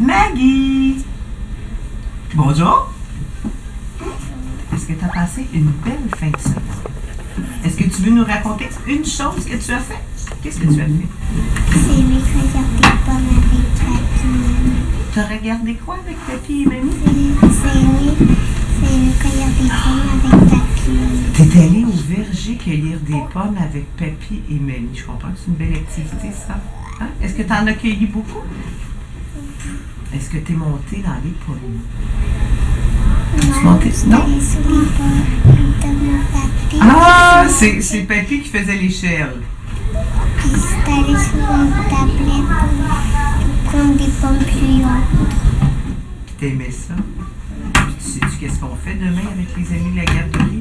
Maggie! Bonjour! Est-ce que tu as passé une belle fin de semaine? Est-ce que tu veux nous raconter une chose que tu as fait? Qu'est-ce que tu as fait? C'est regarder des pommes avec papy et mamie. Tu as regardé quoi avec papy et mamie? C'est regarder des pommes avec papy et mamie. T'es allé au verger cueillir des pommes avec papy et mamie. Je comprends que c'est une belle activité, ça. Hein? Est-ce que tu en as cueilli beaucoup? Est-ce que tu es monté dans les pommes? Tu montais? Non? Ah, c'est c'est papy qui faisait l'échelle. Puis c'est allé sur une tablette pour prendre des pommes plus hautes. T'aimais ça? Puis tu sais-tu qu'est-ce qu'on fait demain avec les amis de la garderie?